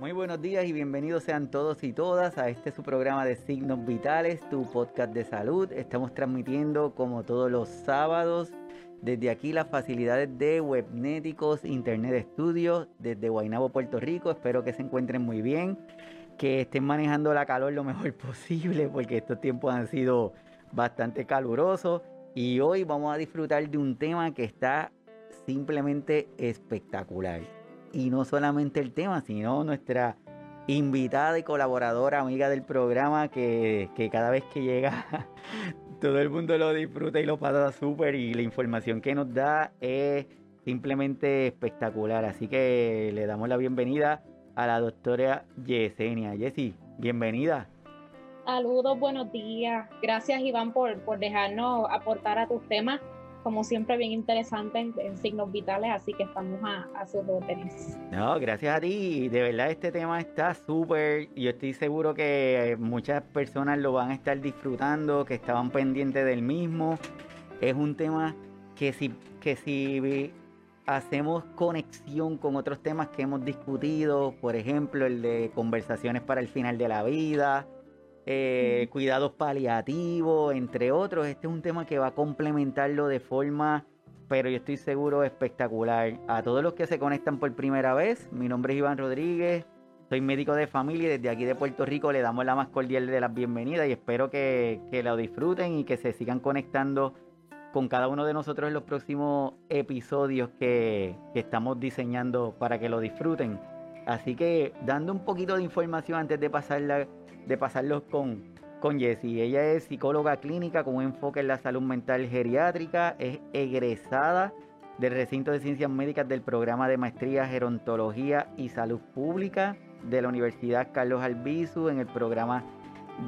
Muy buenos días y bienvenidos sean todos y todas a este su programa de Signos Vitales, tu podcast de salud. Estamos transmitiendo como todos los sábados desde aquí las facilidades de Webnéticos Internet Studios desde Guaynabo, Puerto Rico. Espero que se encuentren muy bien, que estén manejando la calor lo mejor posible porque estos tiempos han sido bastante calurosos y hoy vamos a disfrutar de un tema que está simplemente espectacular y no solamente el tema, sino nuestra invitada y colaboradora, amiga del programa, que, cada vez que llega todo el mundo lo disfruta y lo pasa súper y la información que nos da es simplemente espectacular. Así que le damos la bienvenida a la doctora Yesenia. Jessy, bienvenida. Saludos, buenos días. Gracias Iván por, por dejarnos aportar a tus temas como siempre, bien interesantes en signos vitales, así que estamos a, a sus órdenes. No, gracias a ti. De verdad, este tema está súper. Yo estoy seguro que muchas personas lo van a estar disfrutando, que estaban pendientes del mismo. Es un tema que si, que si hacemos conexión con otros temas que hemos discutido, por ejemplo, el de conversaciones para el final de la vida, eh, cuidados paliativos, entre otros. Este es un tema que va a complementarlo de forma, pero yo estoy seguro, espectacular. A todos los que se conectan por primera vez, mi nombre es Iván Rodríguez, soy médico de familia y desde aquí de Puerto Rico le damos la más cordial de las bienvenidas y espero que, lo disfruten y que se sigan conectando con cada uno de nosotros en los próximos episodios que, que estamos diseñando para que lo disfruten. Así que dando un poquito de información antes de pasarla de pasarlos con, con Jessie. Ella es psicóloga clínica con un enfoque en la salud mental geriátrica, es egresada del recinto de ciencias médicas del programa de maestría gerontología y salud pública de la Universidad Carlos Albizu en el programa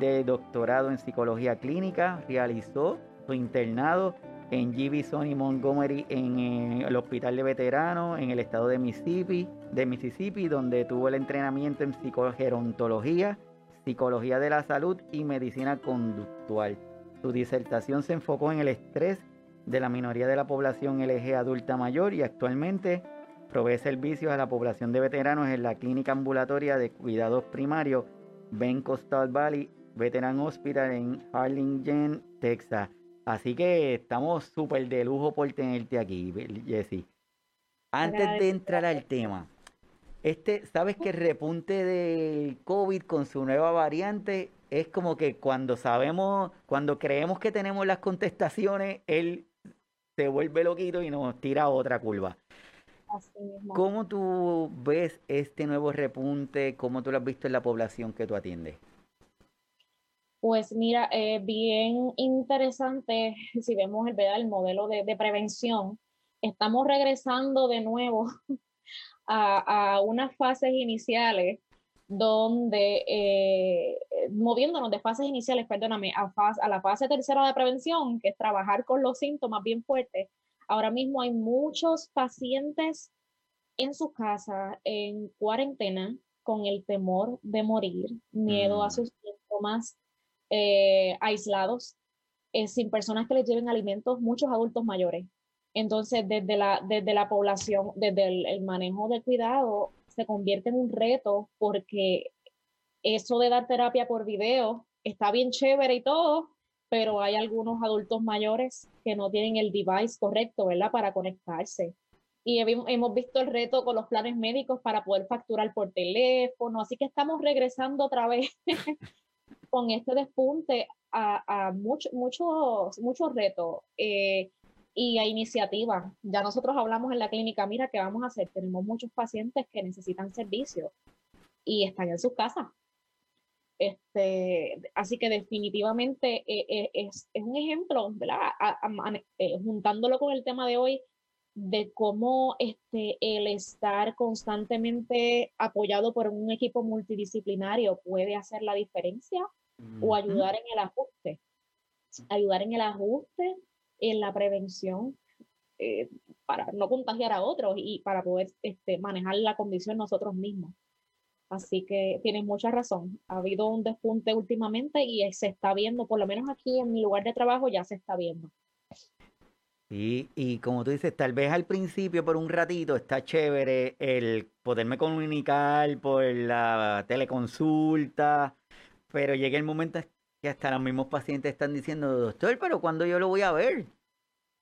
de doctorado en psicología clínica. Realizó su internado en G.B. Sonny Montgomery en el Hospital de Veteranos en el estado de Mississippi, de Mississippi, donde tuvo el entrenamiento en psicogerontología Psicología de la Salud y Medicina Conductual. Su disertación se enfocó en el estrés de la minoría de la población LG adulta mayor y actualmente provee servicios a la población de veteranos en la clínica ambulatoria de cuidados primarios Ben Coastal Valley Veteran Hospital en Harlingen, Texas. Así que estamos súper de lujo por tenerte aquí, Jesse. Antes de entrar al tema, este, sabes que el repunte del COVID con su nueva variante es como que cuando sabemos, cuando creemos que tenemos las contestaciones, él se vuelve loquito y nos tira otra curva. Así mismo. ¿Cómo tú ves este nuevo repunte? ¿Cómo tú lo has visto en la población que tú atiendes? Pues mira, eh, bien interesante si vemos el, el modelo de, de prevención. Estamos regresando de nuevo a, unas fases iniciales donde, eh, moviéndonos de fases iniciales, perdóname, a, a la fase tercera de prevención, que es trabajar con los síntomas bien fuertes, ahora mismo hay muchos pacientes en su casa, en cuarentena, con el temor de morir, miedo a mm. sus síntomas, eh, aislados, eh, sin personas que les lleven alimentos, muchos adultos mayores. Entonces, desde la, desde la población, desde el, manejo del cuidado, se convierte en un reto porque eso de dar terapia por video está bien chévere y todo, pero hay algunos adultos mayores que no tienen el device correcto, ¿verdad? Para conectarse. Y hemos visto el reto con los planes médicos para poder facturar por teléfono, así que estamos regresando otra vez con este despunte a, a muchos, muchos, muchos retos. Eh, y a iniciativas. Ya nosotros hablamos en la clínica, mira, ¿qué vamos a hacer? Tenemos muchos pacientes que necesitan servicios y están en sus casas. Este, así que definitivamente eh, eh, es, es, un ejemplo, ¿verdad? Eh, juntándolo con el tema de hoy, de cómo este, el estar constantemente apoyado por un equipo multidisciplinario puede hacer la diferencia o ayudar en el ajuste. Ayudar en el ajuste en la prevención eh, para no contagiar a otros y para poder este, manejar la condición nosotros mismos. Así que tienes mucha razón. Ha habido un despunte últimamente y se está viendo, por lo menos aquí en mi lugar de trabajo ya se está viendo. Sí, y como tú dices, tal vez al principio, por un ratito, está chévere el poderme comunicar por la teleconsulta, pero llega el momento que hasta los mismos pacientes están diciendo, doctor, pero ¿cuándo yo lo voy a ver?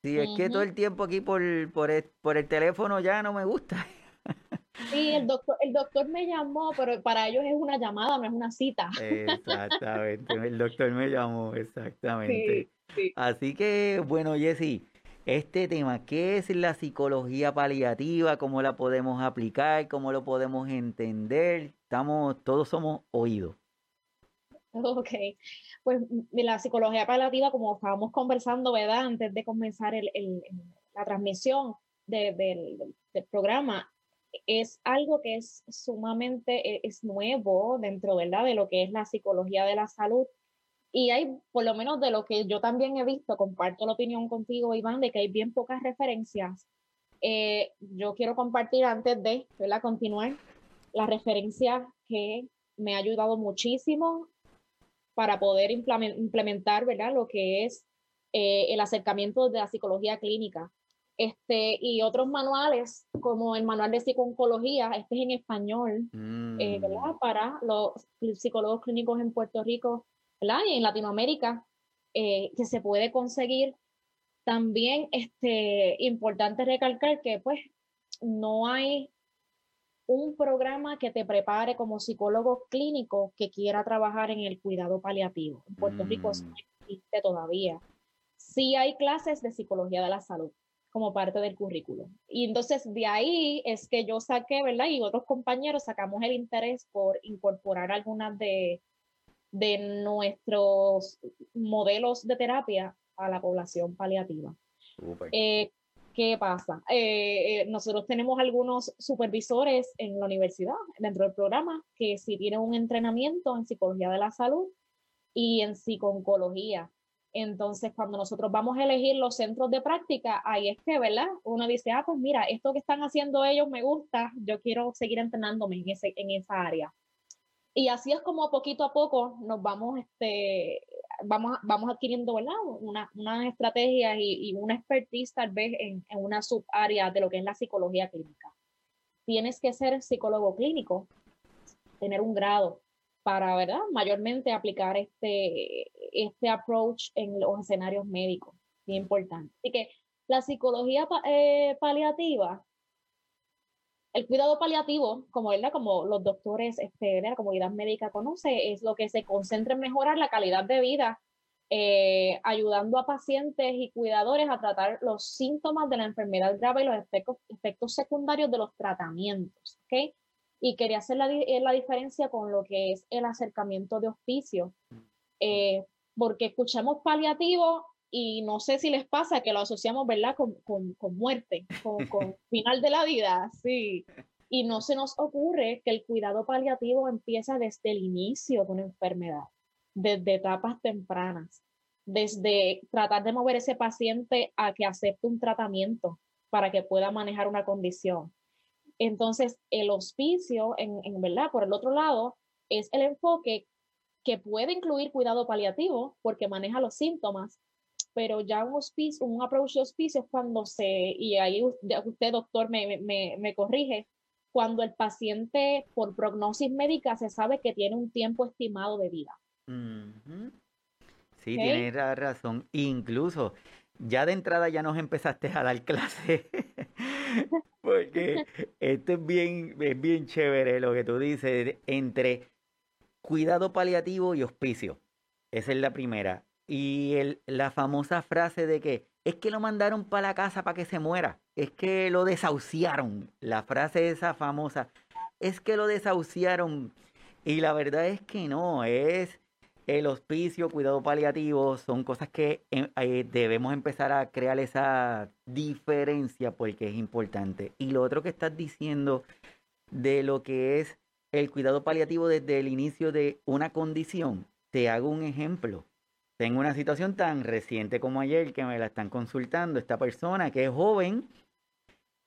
Si es que todo el tiempo aquí por, por, el, por el teléfono ya no me gusta. Sí, el doctor, el doctor me llamó, pero para ellos es una llamada, no es una cita. Exactamente, el doctor me llamó, exactamente. Así que, bueno, Jessy, este tema, ¿qué es la psicología paliativa? ¿Cómo la podemos aplicar? ¿Cómo lo podemos entender? Estamos, todos somos oídos. Ok, pues la psicología paliativa, como estábamos conversando, ¿verdad? Antes de comenzar el, la transmisión del programa, es algo que es sumamente, e, es nuevo dentro, ¿verdad? De lo que es la psicología de la salud y hay, por lo menos de lo que yo también he visto, comparto la opinión contigo, Iván, de que hay bien pocas referencias. Eh, yo quiero compartir antes de ¿verdad? continuar la referencia que me ha ayudado muchísimo para poder implementar ¿verdad? lo que es eh, el acercamiento de la psicología clínica. Este, y otros manuales, como el manual de psicología, este es en español, eh, ¿verdad? Mm. Para los psicólogos clínicos en Puerto Rico y en Latinoamérica, eh, que se puede conseguir. También este, importante recalcar que pues no hay un programa que te prepare como psicólogo clínico que quiera trabajar en el cuidado paliativo. En Puerto Rico eso mm. no existe todavía. Sí hay clases de psicología de la salud como parte del currículo. Y entonces de ahí es que yo saqué, ¿verdad? Y otros compañeros sacamos el interés por incorporar algunas de, de nuestros modelos de terapia a la población paliativa. Eh, ¿Qué pasa? Eh, eh, nosotros tenemos algunos supervisores en la universidad, dentro del programa, que sí tienen un entrenamiento en psicología de la salud y en psiconcología. Entonces, cuando nosotros vamos a elegir los centros de práctica, ahí es que, ¿verdad? Uno dice, ah, pues mira, esto que están haciendo ellos me gusta, yo quiero seguir entrenándome en, ese, en esa área. Y así es como poquito a poco nos vamos, este, vamos, vamos adquiriendo ¿verdad? Una, una estrategia y, y, una expertise tal vez en, en una subárea de lo que es la psicología clínica. Tienes que ser psicólogo clínico, tener un grado para, ¿verdad? Mayormente aplicar este, este approach en los escenarios médicos, bien importante. Así que la psicología eh, paliativa el cuidado paliativo, como, ¿verdad? como los doctores, este, la comunidad médica conoce, es lo que se concentra en mejorar la calidad de vida, eh, ayudando a pacientes y cuidadores a tratar los síntomas de la enfermedad grave y los efectos, efectos secundarios de los tratamientos. ¿okay? Y quería hacer la, eh, la, diferencia con lo que es el acercamiento de hospicio, eh, porque escuchamos paliativo y no sé si les pasa que lo asociamos, ¿verdad?, con, con, con muerte, con, con final de la vida, sí. Y no se nos ocurre que el cuidado paliativo empieza desde el inicio de una enfermedad, desde etapas tempranas, desde tratar de mover ese paciente a que acepte un tratamiento para que pueda manejar una condición. Entonces, el hospicio, en, en verdad, por el otro lado, es el enfoque que puede incluir cuidado paliativo porque maneja los síntomas, pero ya un hospicio, un approach de hospicio es cuando se, y ahí usted, doctor, me, me, me corrige, cuando el paciente por prognosis médica se sabe que tiene un tiempo estimado de vida. Sí, tiene razón. Incluso ya de entrada ya nos empezaste a dar clase. Porque esto es bien, es bien chévere lo que tú dices entre cuidado paliativo y hospicio. Esa es la primera. Y la famosa frase de que es que lo mandaron para la casa para que se muera, es que lo desahuciaron, la frase esa famosa, es que lo desahuciaron. Y la verdad es que no, es el hospicio, cuidado paliativo, son cosas que eh, eh, debemos empezar a crear esa diferencia porque es importante. Y lo otro que estás diciendo de lo que es el cuidado paliativo desde el inicio de una condición, te hago un ejemplo. Tengo una situación tan reciente como ayer que me la están consultando. Esta persona que es joven,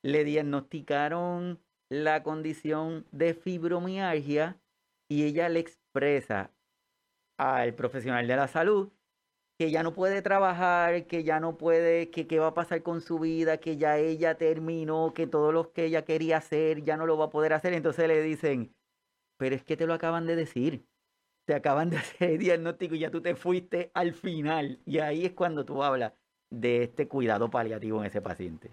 le diagnosticaron la condición de fibromialgia y ella le expresa al profesional de la salud que ya no puede trabajar, que ya no puede, que qué va a pasar con su vida, que ya ella terminó, que todo lo que ella quería hacer ya no lo va a poder hacer. Entonces le dicen, pero es que te lo acaban de decir. Te acaban de hacer el diagnóstico y ya tú te fuiste al final. Y ahí es cuando tú hablas de este cuidado paliativo en ese paciente.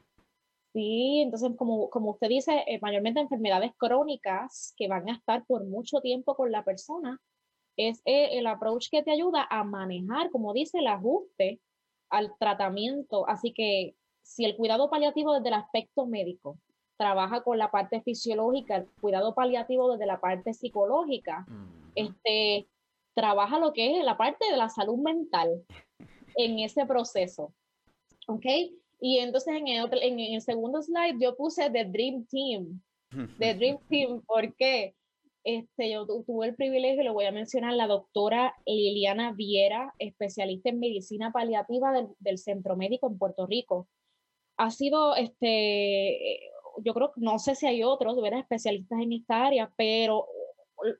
Sí, entonces como, como usted dice, eh, mayormente enfermedades crónicas que van a estar por mucho tiempo con la persona, es eh, el approach que te ayuda a manejar, como dice, el ajuste al tratamiento. Así que si el cuidado paliativo desde el aspecto médico trabaja con la parte fisiológica, el cuidado paliativo desde la parte psicológica, este, trabaja lo que es la parte de la salud mental en ese proceso. ¿Ok? Y entonces en el, en el segundo slide yo puse The Dream Team. The Dream Team, ¿por qué? Este, yo tuve el privilegio, lo voy a mencionar, la doctora Liliana Viera, especialista en medicina paliativa del, del Centro Médico en Puerto Rico. Ha sido, este, yo creo, no sé si hay otros, especialistas en esta área, pero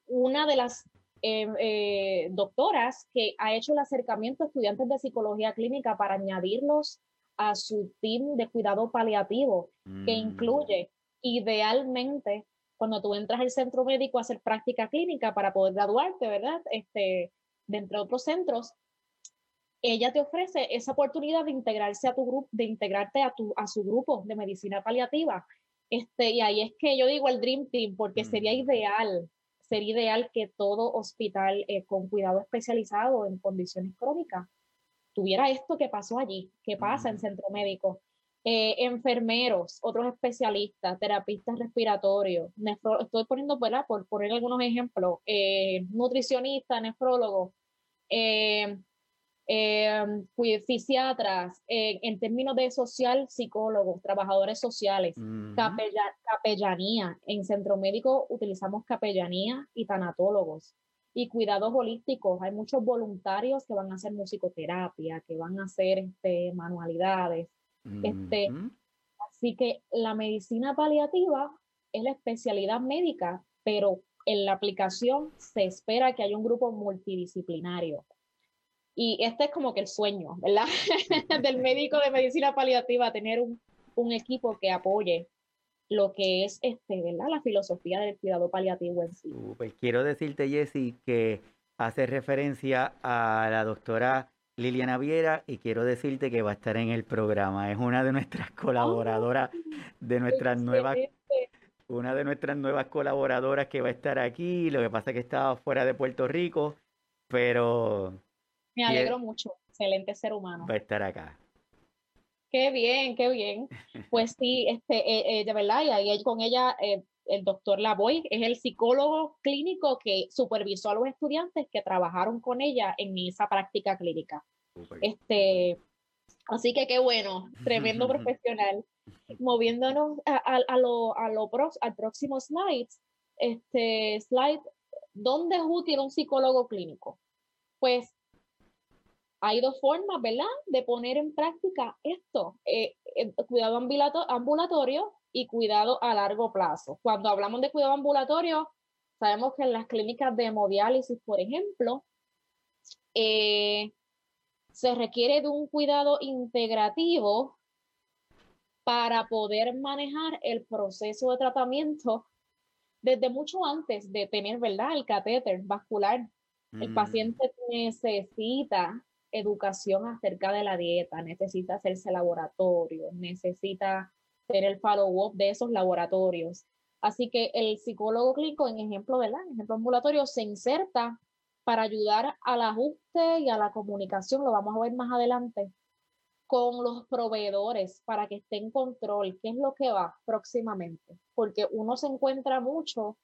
una de las eh, eh, doctoras que ha hecho el acercamiento a estudiantes de psicología clínica para añadirlos a su team de cuidado paliativo, que mm. incluye idealmente cuando tú entras al centro médico a hacer práctica clínica para poder graduarte, ¿verdad? Este, de entre otros centros, ella te ofrece esa oportunidad de integrarse a tu grupo, de integrarte a, tu, a su grupo de medicina paliativa. Este, y ahí es que yo digo el Dream Team, porque sería mm. ideal, sería ideal que todo hospital eh, con cuidado especializado en condiciones crónicas tuviera esto que pasó allí, que pasa en centro médico. Eh, enfermeros, otros especialistas, terapistas respiratorios, estoy poniendo por poner algunos ejemplos, eh, nutricionistas, nefrólogos, eh, fisiatras, en términos de social, psicólogos, trabajadores sociales, capellanía. En centro médico utilizamos capellanía y tanatólogos y cuidados holísticos. Hay muchos voluntarios que van a hacer musicoterapia, que van a hacer este, manualidades. este, así que la medicina paliativa es la especialidad médica, pero en la aplicación se espera que haya un grupo multidisciplinario. Y este es como que el sueño, ¿verdad? Del médico de medicina paliativa, tener un, un equipo que apoye lo que es este, ¿verdad? la filosofía del cuidado paliativo en sí. Pues quiero decirte, Jessy, que hace referencia a la doctora Liliana Viera y quiero decirte que va a estar en el programa. Es una de nuestras colaboradoras, de nuestras nuevas, una de nuestras nuevas colaboradoras que va a estar aquí. Lo que pasa es que estaba fuera de Puerto Rico, pero... Me alegro mucho. Excelente ser humano. Va a estar acá. Qué bien, qué bien. Pues sí, este, eh, eh, de verdad, y ahí con ella eh, el doctor Lavoy es el psicólogo clínico que supervisó a los estudiantes que trabajaron con ella en esa práctica clínica. Este, así que qué bueno, tremendo profesional. Moviéndonos a, a, lo, a lo al próximo slide, este slide, ¿dónde es útil un psicólogo clínico? Pues hay dos formas, ¿verdad?, de poner en práctica esto, eh, eh, cuidado ambulatorio y cuidado a largo plazo. Cuando hablamos de cuidado ambulatorio, sabemos que en las clínicas de hemodiálisis, por ejemplo, eh, se requiere de un cuidado integrativo para poder manejar el proceso de tratamiento desde mucho antes de tener, ¿verdad?, el catéter vascular. El mm. paciente necesita educación acerca de la dieta, necesita hacerse laboratorio, necesita hacer el follow-up de esos laboratorios. Así que el psicólogo clínico, en ejemplo, ¿verdad? En ejemplo ambulatorio, se inserta para ayudar al ajuste y a la comunicación, lo vamos a ver más adelante, con los proveedores para que esté en control qué es lo que va próximamente. Porque uno se encuentra mucho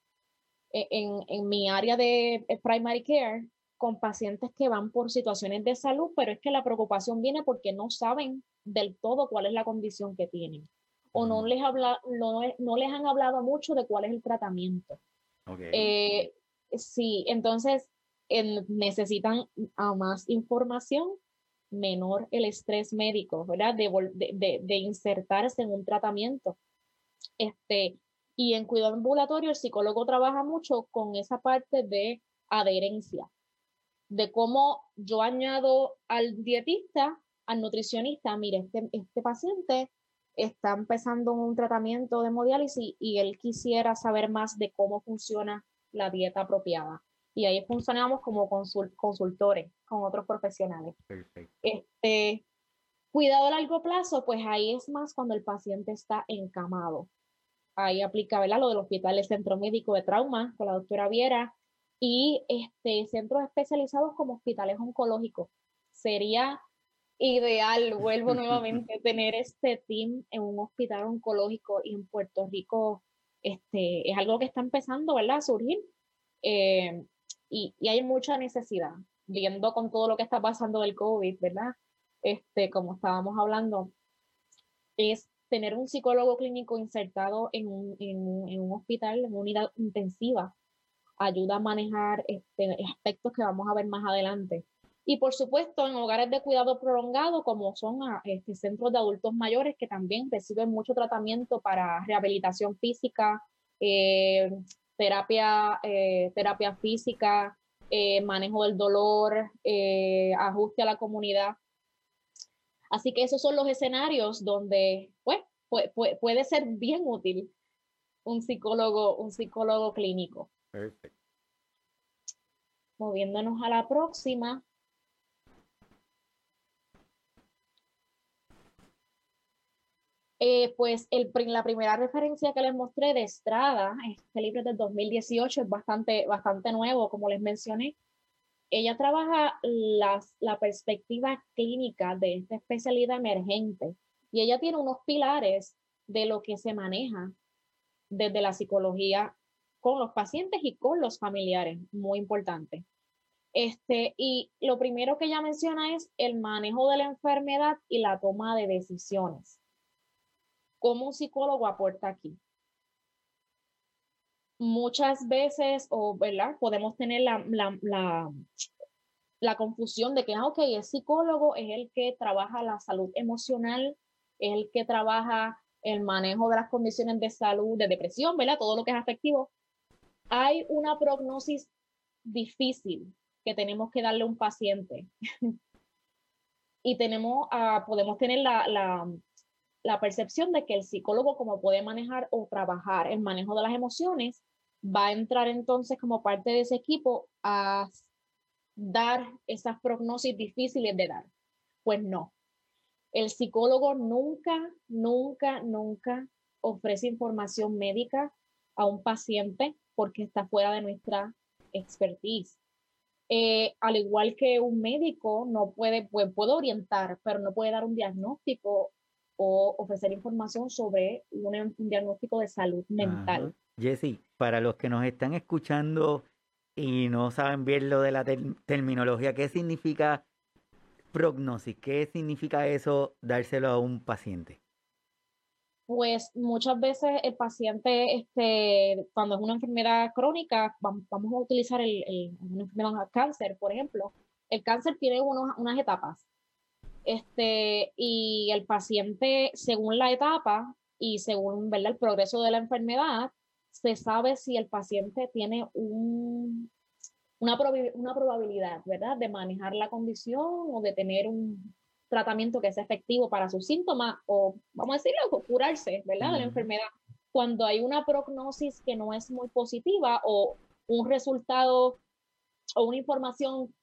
e-, en, en mi área de primary care, con pacientes que van por situaciones de salud, pero es que la preocupación viene porque no saben del todo cuál es la condición que tienen o no les, habla, no, no les han hablado mucho de cuál es el tratamiento. Eh, sí, entonces necesitan a más información, menor el estrés médico, ¿verdad? De, de, de, insertarse en un tratamiento. Este, y en cuidado ambulatorio, el psicólogo trabaja mucho con esa parte de adherencia de cómo yo añado al dietista, al nutricionista, mire, este, este paciente está empezando un tratamiento de hemodiálisis y él quisiera saber más de cómo funciona la dieta apropiada. Y ahí funcionamos como consultores con otros profesionales. Este, cuidado a largo plazo, pues ahí es más cuando el paciente está encamado. Ahí aplica ¿verdad? lo del hospital, el centro médico de trauma con la doctora Viera y este, centros especializados como hospitales oncológicos. Sería ideal, vuelvo nuevamente, tener este team en un hospital oncológico y en Puerto Rico este, es algo que está empezando ¿verdad? a surgir eh, y, y, hay mucha necesidad, viendo con todo lo que está pasando del COVID, ¿verdad? Este, como estábamos hablando, es tener un psicólogo clínico insertado en un, en, en un hospital, en una unidad intensiva, ayuda a manejar este, aspectos que vamos a ver más adelante. Y por supuesto, en hogares de cuidado prolongado, como son ah, este, centros de adultos mayores que también reciben mucho tratamiento para rehabilitación física, eh, terapia, eh, terapia física, eh, manejo del dolor, ajuste a la comunidad. Así que esos son los escenarios donde pues, puede, puede ser bien útil un psicólogo, un psicólogo clínico. Perfecto. Moviéndonos a la próxima. Eh, pues el, la primera referencia que les mostré de Estrada, este libro es del 2018, es bastante, bastante nuevo, como les mencioné. Ella trabaja las, la perspectiva clínica de esta especialidad emergente y ella tiene unos pilares de lo que se maneja desde la psicología con los pacientes y con los familiares, muy importante. Este, y lo primero que ella menciona es el manejo de la enfermedad y la toma de decisiones cómo un psicólogo aporta aquí. Muchas veces, o, ¿verdad? Podemos tener la, la, la, confusión de que, ah, ok, el psicólogo es el que trabaja la salud emocional, es el que trabaja el manejo de las condiciones de salud, de depresión, ¿verdad? Todo lo que es afectivo. Hay una prognosis difícil que tenemos que darle a un paciente. y tenemos, uh, podemos tener la, la percepción de que el psicólogo, como puede manejar o trabajar el manejo de las emociones, va a entrar entonces como parte de ese equipo a dar esas prognosis difíciles de dar. Pues no. El psicólogo nunca, nunca, nunca ofrece información médica a un paciente porque está fuera de nuestra expertise. Eh, al igual que un médico no puede, puede, puede orientar, pero no puede dar un diagnóstico o ofrecer información sobre un, diagnóstico de salud mental. Jessy, para los que nos están escuchando y no saben bien lo de la terminología, ¿qué significa prognosis? ¿Qué significa eso dárselo a un paciente? Pues muchas veces el paciente, este, cuando es una enfermedad crónica, vamos a utilizar el, el, una enfermedad cáncer, por ejemplo. El cáncer tiene unas etapas este, y el paciente, según la etapa y según ¿verdad? el progreso de la enfermedad, se sabe si el paciente tiene un, una, una probabilidad, ¿verdad?, de manejar la condición o de tener un tratamiento que sea efectivo para sus síntomas o, vamos a decirlo, curarse, ¿verdad?, de la enfermedad. Cuando hay una prognosis que no es muy positiva o un resultado o una información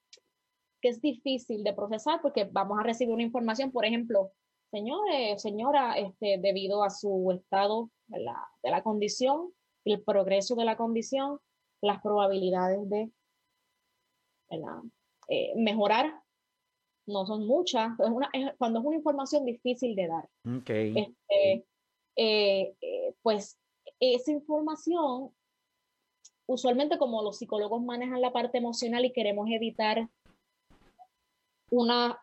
que es difícil de procesar porque vamos a recibir una información, por ejemplo, señores, señora, este, debido a su estado de la, de la condición, el progreso de la condición, las probabilidades de eh, mejorar no son muchas. Es una, cuando es una información difícil de dar. Este, eh, eh, pues esa información, usualmente como los psicólogos manejan la parte emocional y queremos evitar una,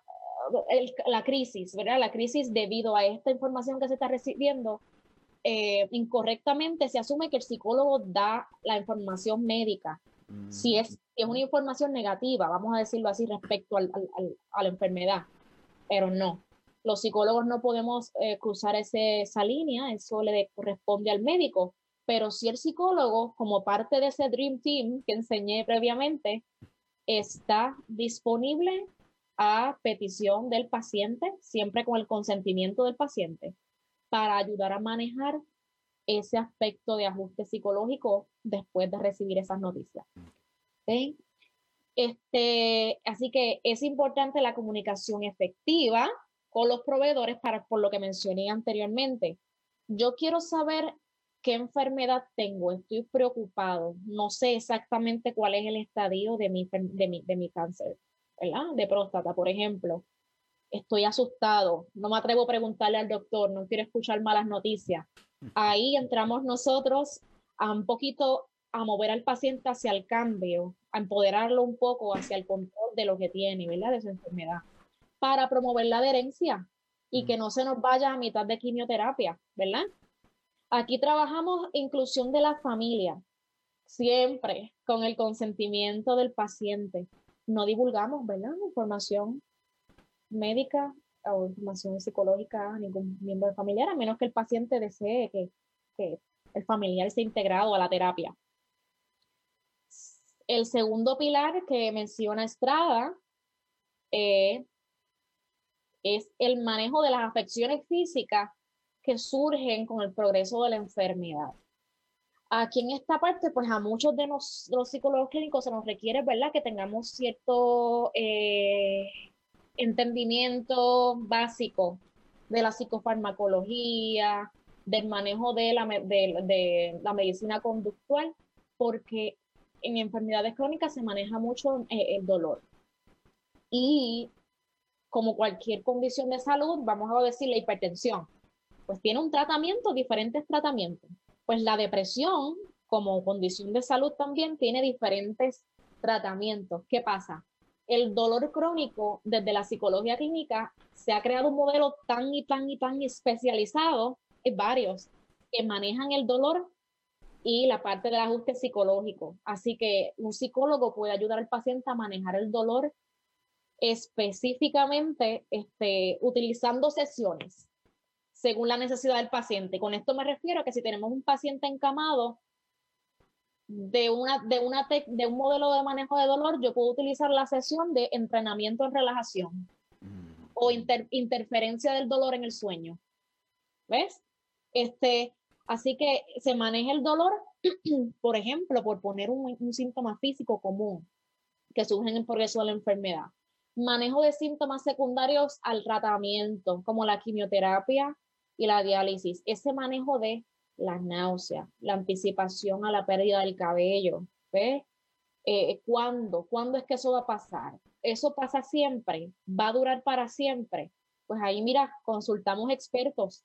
la crisis, ¿verdad? La crisis debido a esta información que se está recibiendo, eh, incorrectamente se asume que el psicólogo da la información médica. Si es, es una información negativa, vamos a decirlo así, respecto a la enfermedad, pero no. Los psicólogos no podemos eh, cruzar esa línea, eso le corresponde al médico, pero si el psicólogo, como parte de ese Dream Team que enseñé previamente, está disponible a petición del paciente, siempre con el consentimiento del paciente, para ayudar a manejar ese aspecto de ajuste psicológico después de recibir esas noticias. Este, así que es importante la comunicación efectiva con los proveedores para, por lo que mencioné anteriormente. Yo quiero saber qué enfermedad tengo, estoy preocupado, no sé exactamente cuál es el estadio de mi, de mi, de mi cáncer, ¿verdad? De próstata, por ejemplo. Estoy asustado, no me atrevo a preguntarle al doctor, no quiero escuchar malas noticias. Ahí entramos nosotros a un poquito a mover al paciente hacia el cambio, a empoderarlo un poco hacia el control de lo que tiene, ¿verdad? De su enfermedad, para promover la adherencia y que no se nos vaya a mitad de quimioterapia, ¿verdad? Aquí trabajamos inclusión de la familia, siempre con el consentimiento del paciente. No divulgamos, ¿verdad? Información médica o información psicológica a ningún miembro familiar, a menos que el paciente desee que, que el familiar sea integrado a la terapia. El segundo pilar que menciona Estrada eh, es el manejo de las afecciones físicas que surgen con el progreso de la enfermedad. Aquí en esta parte, pues a muchos de los psicólogos clínicos se nos requiere, ¿verdad?, que tengamos cierto eh, entendimiento básico de la psicofarmacología, del manejo de la, de la medicina conductual, porque en enfermedades crónicas se maneja mucho eh, el dolor. Y como cualquier condición de salud, vamos a decir la hipertensión, pues tiene un tratamiento, diferentes tratamientos. Pues la depresión, como condición de salud también, tiene diferentes tratamientos. ¿Qué pasa? El dolor crónico, desde la psicología clínica, se ha creado un modelo tan y tan y tan especializado, hay varios, que manejan el dolor y la parte del ajuste psicológico. Así que un psicólogo puede ayudar al paciente a manejar el dolor específicamente este, utilizando sesiones según la necesidad del paciente. Con esto me refiero a que si tenemos un paciente encamado de, una, de, una de un modelo de manejo de dolor, yo puedo utilizar la sesión de entrenamiento en relajación o interferencia del dolor en el sueño. ¿Ves? Este, Así que se maneja el dolor, por ejemplo, por poner un, síntoma físico común que surge en el progreso de la enfermedad. Manejo de síntomas secundarios al tratamiento, como la quimioterapia y la diálisis. Ese manejo de la náusea, la anticipación a la pérdida del cabello. ¿Ves? Eh, ¿Cuándo? ¿Cuándo es que eso va a pasar? ¿Eso pasa siempre? ¿Va a durar para siempre? Pues ahí, mira, consultamos expertos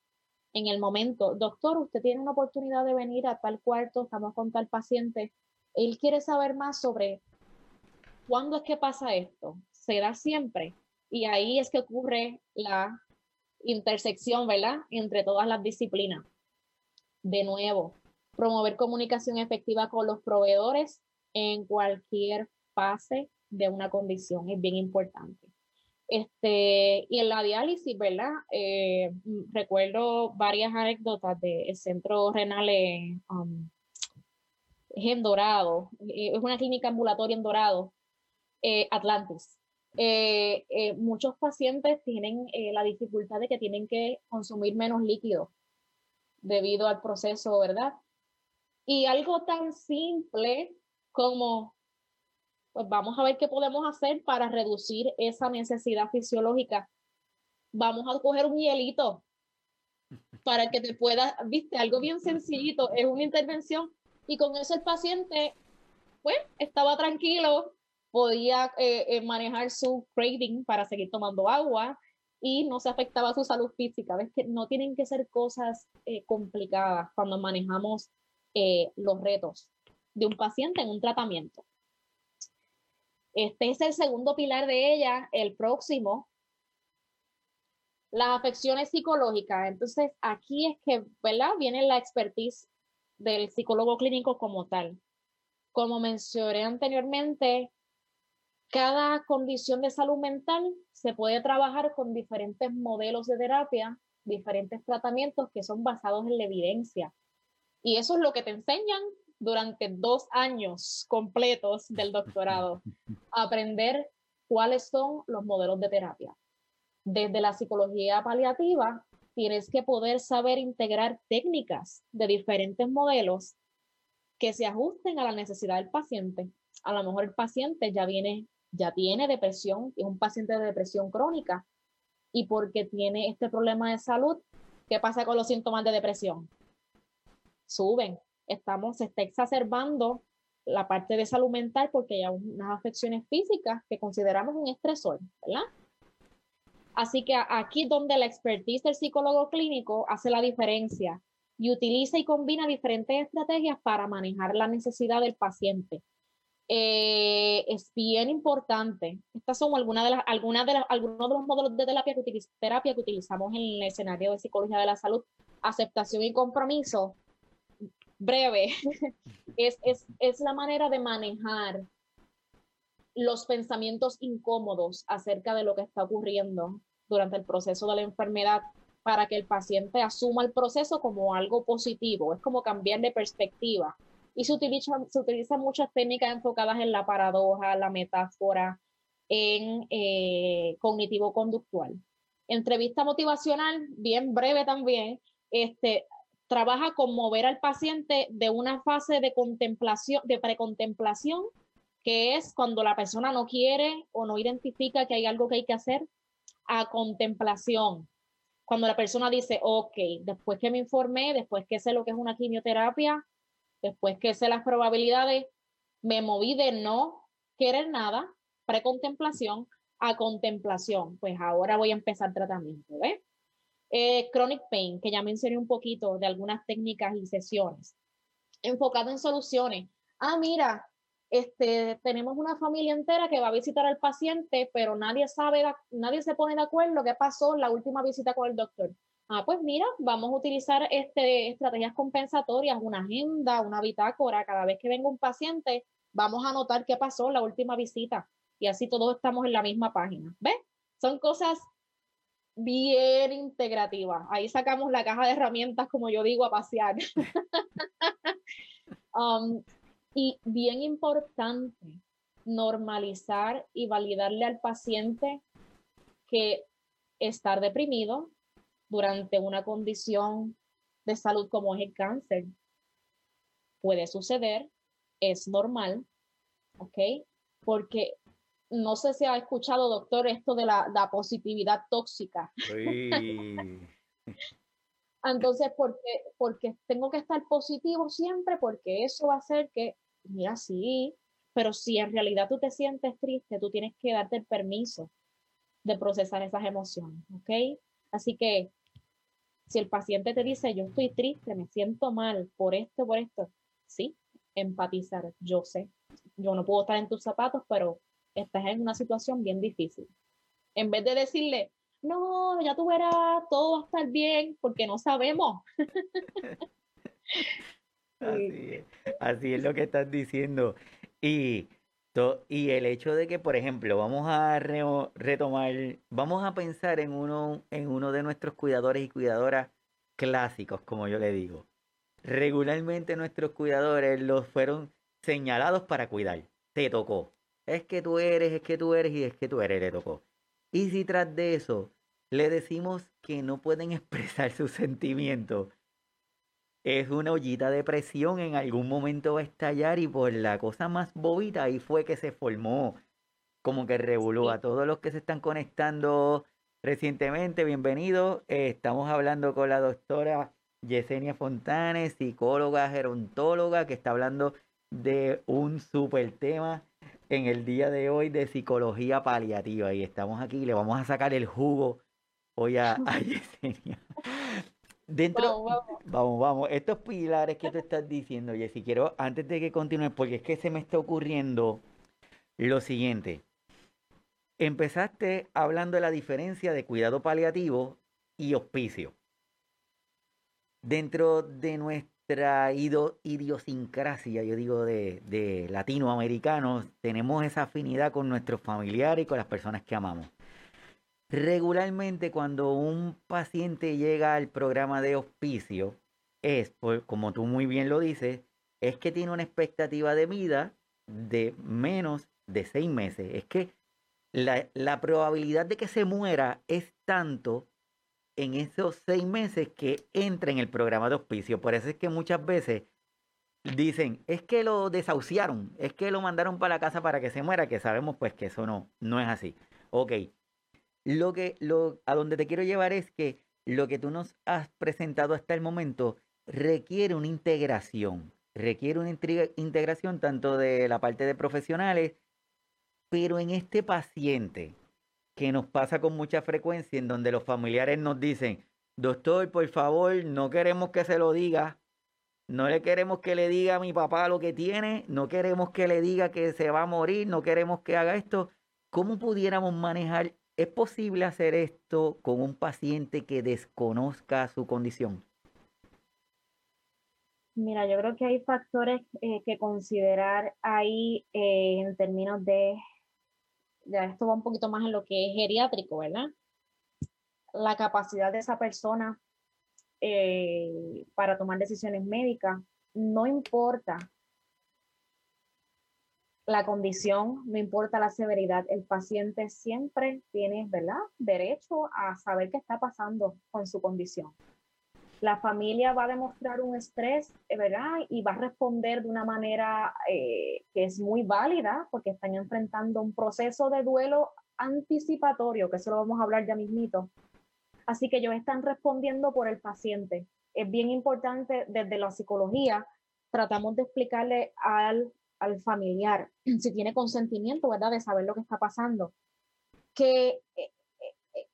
en el momento, doctor, usted tiene una oportunidad de venir a tal cuarto, estamos con tal paciente, él quiere saber más sobre cuándo es que pasa esto, se da siempre, y ahí es que ocurre la intersección, ¿verdad?, entre todas las disciplinas. De nuevo, promover comunicación efectiva con los proveedores en cualquier fase de una condición es bien importante. Este, y en la diálisis, ¿verdad? Eh, recuerdo varias anécdotas del centro renal en, um, en Dorado, eh, es una clínica ambulatoria en Dorado, eh, Atlantis. muchos pacientes tienen la dificultad de que tienen que consumir menos líquido debido al proceso, ¿verdad? Y algo tan simple como pues vamos a ver qué podemos hacer para reducir esa necesidad fisiológica. Vamos a coger un hielito para que te pueda, viste, algo bien sencillito, es una intervención y con eso el paciente, pues, estaba tranquilo, podía eh, eh, manejar su craving para seguir tomando agua y no se afectaba su salud física. Ves que no tienen que ser cosas eh, complicadas cuando manejamos los retos de un paciente en un tratamiento. Este es el segundo pilar de ella, el próximo. Las afecciones psicológicas. Entonces, aquí es que, ¿verdad? Viene la expertise del psicólogo clínico como tal. Como mencioné anteriormente, cada condición de salud mental se puede trabajar con diferentes modelos de terapia, diferentes tratamientos que son basados en la evidencia. Y eso es lo que te enseñan durante dos años completos del doctorado. aprender cuáles son los modelos de terapia. Desde la psicología paliativa, tienes que poder saber integrar técnicas de diferentes modelos que se ajusten a la necesidad del paciente. A lo mejor el paciente ya viene, ya tiene depresión, es un paciente de depresión crónica y porque tiene este problema de salud, ¿qué pasa con los síntomas de depresión? Suben. Estamos, se está exacerbando la parte de salud mental porque hay unas afecciones físicas que consideramos un estresor, ¿verdad? Así que aquí donde la expertise del psicólogo clínico hace la diferencia y utiliza y combina diferentes estrategias para manejar la necesidad del paciente. Eh, es bien importante. Estas son algunas de las, algunas de las, algunos de los modelos de terapia que, terapia que utilizamos en el escenario de psicología de la salud. Aceptación y compromiso. Breve. es, es, es la manera de manejar los pensamientos incómodos acerca de lo que está ocurriendo durante el proceso de la enfermedad para que el paciente asuma el proceso como algo positivo, es como cambiar de perspectiva. Y se utilizan se muchas técnicas enfocadas en la paradoja, la metáfora, en eh, cognitivo-conductual. Entrevista motivacional, bien breve también, este, trabaja con mover al paciente de una fase de contemplación, de precontemplación, que es cuando la persona no quiere o no identifica que hay algo que hay que hacer, a contemplación, cuando la persona dice, ok, después que me informé, después que sé lo que es una quimioterapia, después que sé las probabilidades, me moví de no querer nada, precontemplación, a contemplación. Pues ahora voy a empezar tratamiento, ¿ves? Eh, chronic pain, que ya mencioné un poquito de algunas técnicas y sesiones. Enfocado en soluciones. Ah, mira, este, tenemos una familia entera que va a visitar al paciente, pero nadie sabe, nadie se pone de acuerdo qué pasó en la última visita con el doctor. Ah, pues mira, vamos a utilizar este, estrategias compensatorias, una agenda, una bitácora. Cada vez que venga un paciente, vamos a anotar qué pasó en la última visita. Y así todos estamos en la misma página. ¿Ves? Son cosas bien integrativas. Ahí sacamos la caja de herramientas, como yo digo, a pasear. um, y bien importante, normalizar y validarle al paciente que estar deprimido durante una condición de salud como es el cáncer puede suceder, es normal, ¿ok? Porque no sé si ha escuchado, doctor, esto de la, positividad tóxica. Entonces, porque, porque tengo que estar positivo siempre, porque eso va a hacer que mira, sí, pero si en realidad tú te sientes triste, tú tienes que darte el permiso de procesar esas emociones, ¿ok? Así que si el paciente te dice, yo estoy triste, me siento mal por esto, por esto, sí, empatizar, yo sé, yo no puedo estar en tus zapatos, pero estás en una situación bien difícil. En vez de decirle, no, ya tú verás, todo va a estar bien, porque no sabemos. Así es, lo que estás diciendo. Y, y el hecho de que, por ejemplo, vamos a retomar, vamos a pensar en uno, en uno de nuestros cuidadores y cuidadoras clásicos, como yo le digo. Regularmente nuestros cuidadores los fueron señalados para cuidar. Te tocó. Es que tú eres, es que tú eres y es que tú eres, le tocó. Y si tras de eso le decimos que no pueden expresar sus sentimientos, es una ollita de presión, en algún momento va a estallar y por la cosa más bobita ahí fue que se formó como que revolú a todos los que se están conectando recientemente, bienvenidos. Eh, estamos hablando con la doctora Yesenia Fontanes, psicóloga, gerontóloga, que está hablando de un súper tema en el día de hoy de psicología paliativa. Y estamos aquí, le vamos a sacar el jugo hoy a, a Yesenia. Dentro, vamos, vamos. Estos pilares que tú estás diciendo, Jessy, quiero, antes de que continúes, porque es que se me está ocurriendo lo siguiente. Empezaste hablando de la diferencia de cuidado paliativo y hospicio. Dentro de nuestra idiosincrasia, yo digo de, de latinoamericanos, tenemos esa afinidad con nuestros familiares y con las personas que amamos. Regularmente cuando un paciente llega al programa de hospicio, es, como tú muy bien lo dices, es que tiene una expectativa de vida de menos de seis meses. Es que la, la probabilidad de que se muera es tanto en esos seis meses que entra en el programa de hospicio. Por eso es que muchas veces dicen, es que lo desahuciaron, es que lo mandaron para la casa para que se muera, que sabemos pues que eso no, no es así. Ok, lo que, lo, a donde te quiero llevar es que lo que tú nos has presentado hasta el momento requiere una integración, requiere una integración tanto de la parte de profesionales, pero en este paciente que nos pasa con mucha frecuencia, en donde los familiares nos dicen, doctor, por favor, no queremos que se lo diga, no le queremos que le diga a mi papá lo que tiene, no queremos que le diga que se va a morir, no queremos que haga esto. ¿Cómo pudiéramos manejar? ¿Es posible hacer esto con un paciente que desconozca su condición? Mira, yo creo que hay factores eh, que considerar ahí eh, en términos de, ya esto va un poquito más en lo que es geriátrico, ¿verdad? La capacidad de esa persona eh, para tomar decisiones médicas, no importa la condición, no importa la severidad, el paciente siempre tiene, ¿verdad?, derecho a saber qué está pasando con su condición. La familia va a demostrar un estrés, eh, ¿verdad? Y va a responder de una manera eh, que es muy válida porque están enfrentando un proceso de duelo anticipatorio, que eso lo vamos a hablar ya mismito, Así que ellos están respondiendo por el paciente. Es bien importante desde la psicología, tratamos de explicarle al, al familiar, si tiene consentimiento, ¿verdad? De saber lo que está pasando. Que eh,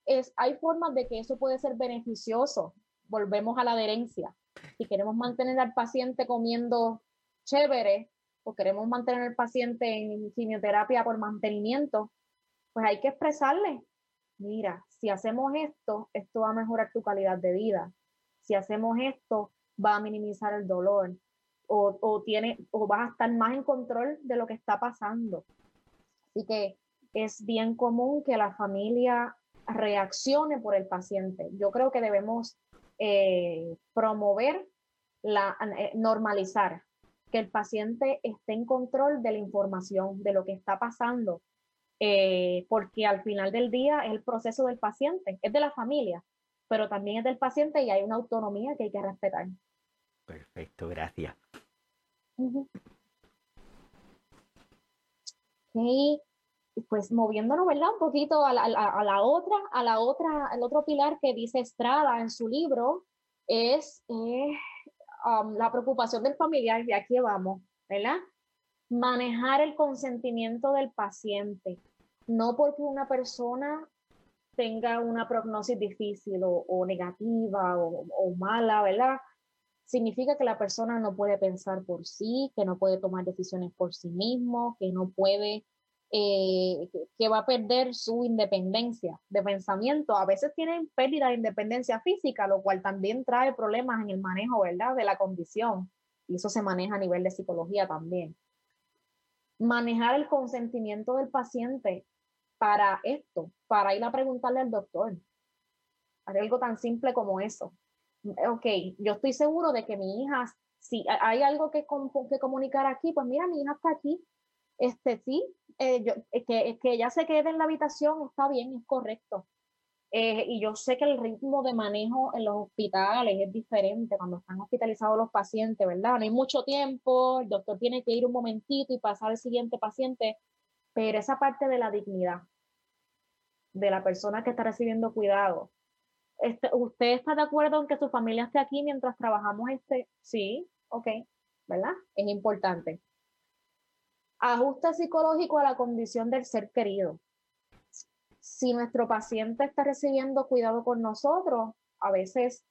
es, hay formas de que eso puede ser beneficioso. Volvemos a la adherencia. Si queremos mantener al paciente comiendo chévere o queremos mantener al paciente en quimioterapia por mantenimiento, pues hay que expresarle mira, si hacemos esto, esto va a mejorar tu calidad de vida. Si hacemos esto, va a minimizar el dolor. O, tiene, o vas a estar más en control de lo que está pasando. Así que es bien común que la familia reaccione por el paciente. Yo creo que debemos eh, promover, la, eh, normalizar que el paciente esté en control de la información, de lo que está pasando, eh, porque al final del día es el proceso del paciente, es de la familia, pero también es del paciente y hay una autonomía que hay que respetar. Perfecto, gracias. Pues moviéndonos, ¿verdad? Un poquito a la, a la, otra, a la otra, el otro pilar que dice Estrada en su libro es eh, um, la preocupación del familiar, y aquí vamos, ¿verdad? Manejar el consentimiento del paciente no porque una persona tenga una prognosis difícil o, negativa o, mala, ¿verdad? Significa que la persona no puede pensar por sí, que no puede tomar decisiones por sí mismo, que no puede, eh, que, va a perder su independencia de pensamiento. A veces tienen pérdida de independencia física, lo cual también trae problemas en el manejo, ¿verdad? De la condición. Y eso se maneja a nivel de psicología también. Manejar el consentimiento del paciente para esto, para ir a preguntarle al doctor. Algo tan simple como eso. Ok, yo estoy seguro de que mi hija, si hay algo que, que comunicar aquí, pues mira, mi hija está aquí. Este sí, eh, yo, que, que ella se quede en la habitación está bien, es correcto. Eh, y yo sé que el ritmo de manejo en los hospitales es diferente cuando están hospitalizados los pacientes, ¿verdad? No hay mucho tiempo, el doctor tiene que ir un momentito y pasar al siguiente paciente, pero esa parte de la dignidad, de la persona que está recibiendo cuidado. Este, ¿Usted está de acuerdo en que su familia esté aquí mientras trabajamos este? Sí, ok, ¿verdad? Es importante. Ajuste psicológico a la condición del ser querido. Si nuestro paciente está recibiendo cuidado con nosotros, a veces,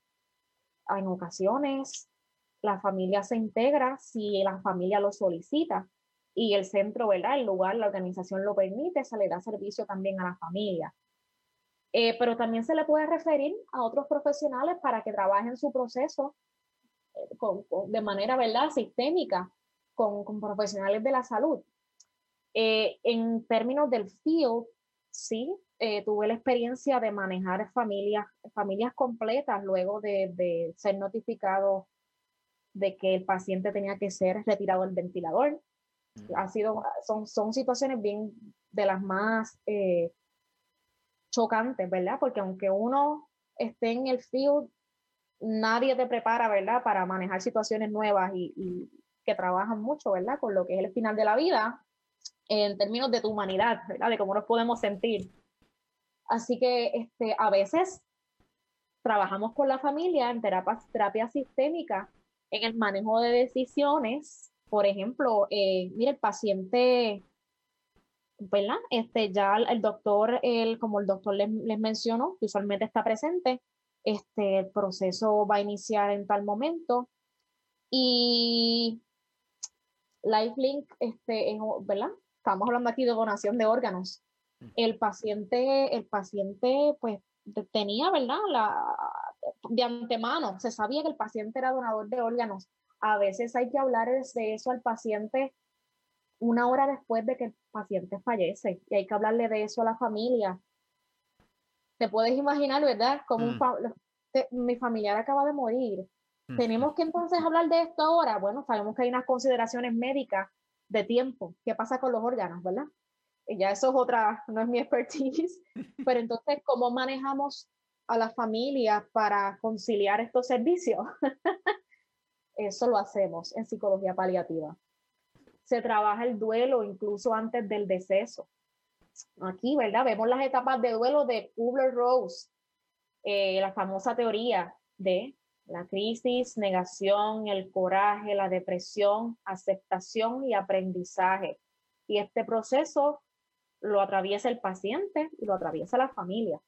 en ocasiones, la familia se integra si la familia lo solicita y el centro, ¿verdad? El lugar, la organización lo permite, se le da servicio también a la familia. Eh, pero también se le puede referir a otros profesionales para que trabajen su proceso eh, de manera, ¿verdad?, sistémica con, con profesionales de la salud. Eh, en términos del field, sí, tuve la experiencia de manejar familias, familias completas luego de, de ser notificado de que el paciente tenía que ser retirado del ventilador Ha sido, son, son situaciones bien de las más eh, chocantes, ¿verdad? Porque aunque uno esté en el field, nadie te prepara, ¿verdad? Para manejar situaciones nuevas y, y que trabajan mucho, ¿verdad? Con lo que es el final de la vida en términos de tu humanidad, ¿verdad? De cómo nos podemos sentir. Así que este, a veces trabajamos con la familia en terapia, terapia sistémica, en el manejo de decisiones. Por ejemplo, eh, mire, el paciente, ¿verdad? Este, ya el doctor, el, como el doctor les, les mencionó, que usualmente está presente, este, el proceso va a iniciar en tal momento. Y LifeLink, este, ¿verdad? Estamos hablando aquí de donación de órganos. El paciente, el paciente, pues, tenía, ¿verdad? La, de antemano, se sabía que el paciente era donador de órganos. A veces hay que hablar de eso al paciente una hora después de que el paciente fallece y hay que hablarle de eso a la familia. Te puedes imaginar, ¿verdad? Como mm. mi familiar acaba de morir. ¿Tenemos que entonces hablar de esto ahora? Bueno, sabemos que hay unas consideraciones médicas de tiempo. ¿Qué pasa con los órganos, verdad? ya eso es otra, no es mi expertise, pero entonces, ¿cómo manejamos a la familia para conciliar estos servicios? eso lo hacemos en psicología paliativa. Se trabaja el duelo incluso antes del deceso. Aquí, ¿verdad? Vemos las etapas de duelo de Kubler-Rose, eh, la famosa teoría de la crisis, negación, el coraje, la depresión, aceptación y aprendizaje. Y este proceso lo atraviesa el paciente y lo atraviesa la familia.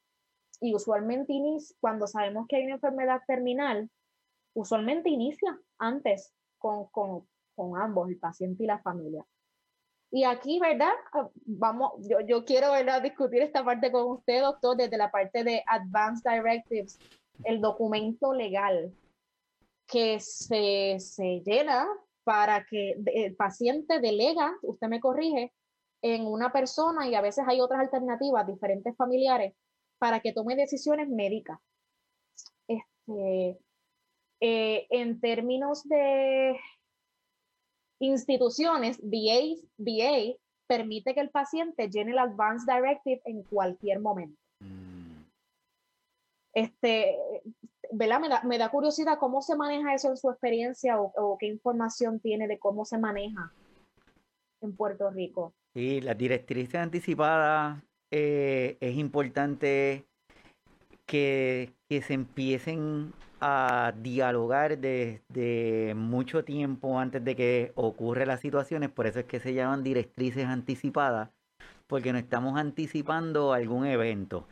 Y usualmente cuando sabemos que hay una enfermedad terminal, usualmente inicia antes con, con, con ambos, el paciente y la familia. Y aquí, ¿verdad? Vamos, yo, yo quiero, ¿verdad? Discutir esta parte con usted, doctor, desde la parte de Advanced Directives, el documento legal que se, se llena para que el paciente delega, usted me corrige, en una persona y a veces hay otras alternativas, diferentes familiares, para que tome decisiones médicas. Este, eh, en términos de instituciones, VA, VA permite que el paciente llene el Advance Directive en cualquier momento. Este, ¿verdad? Me da, me da, curiosidad cómo se maneja eso en su experiencia o, o qué información tiene de cómo se maneja en Puerto Rico. Sí, las directrices anticipadas eh, es importante que, se empiecen a dialogar desde mucho tiempo antes de que ocurran las situaciones, por eso es que se llaman directrices anticipadas, porque no estamos anticipando algún evento.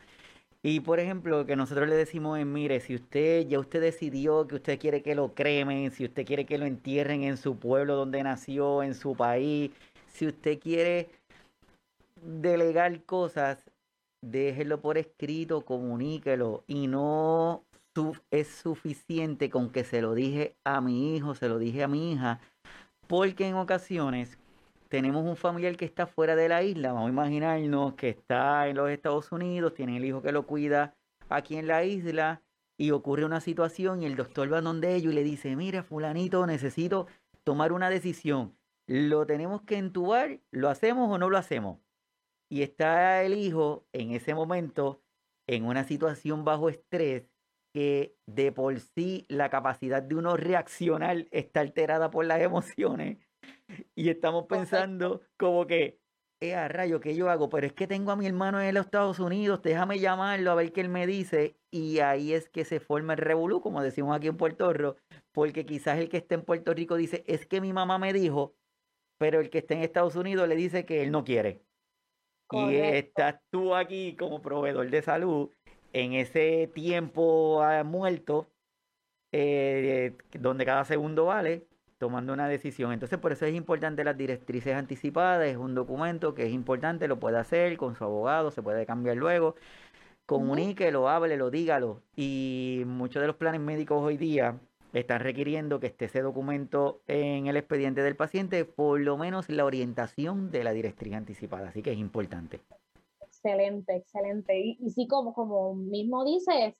Y por ejemplo, que nosotros le decimos es, mire, si usted ya usted decidió que usted quiere que lo cremen, si usted quiere que lo entierren en su pueblo donde nació, en su país, si usted quiere delegar cosas, déjelo por escrito, comuníquelo y no es suficiente con que se lo dije a mi hijo, se lo dije a mi hija, porque en ocasiones tenemos un familiar que está fuera de la isla, vamos a imaginarnos que está en los Estados Unidos, tiene el hijo que lo cuida aquí en la isla y ocurre una situación y el doctor va donde ellos y le dice, mira, fulanito, necesito tomar una decisión lo tenemos que entubar, lo hacemos o no lo hacemos. Y está el hijo en ese momento en una situación bajo estrés que de por sí la capacidad de uno reaccionar está alterada por las emociones. Y estamos pensando como que, eh, a rayo, ¿qué yo hago? Pero es que tengo a mi hermano en los Estados Unidos, déjame llamarlo a ver qué él me dice. Y ahí es que se forma el revolú, como decimos aquí en Puerto Rico, porque quizás el que está en Puerto Rico dice, es que mi mamá me dijo, pero el que está en Estados Unidos le dice que él no quiere. Y estás tú aquí como proveedor de salud en ese tiempo ah, muerto, eh, donde cada segundo vale, tomando una decisión. Entonces, por eso es importante las directrices anticipadas, es un documento que es importante, lo puede hacer con su abogado, se puede cambiar luego. Comuníquelo, háblelo, dígalo. Y muchos de los planes médicos hoy día están requiriendo que esté ese documento en el expediente del paciente, por lo menos la orientación de la directriz anticipada. Así que es importante. Excelente, excelente. Y, sí, como, como mismo dices,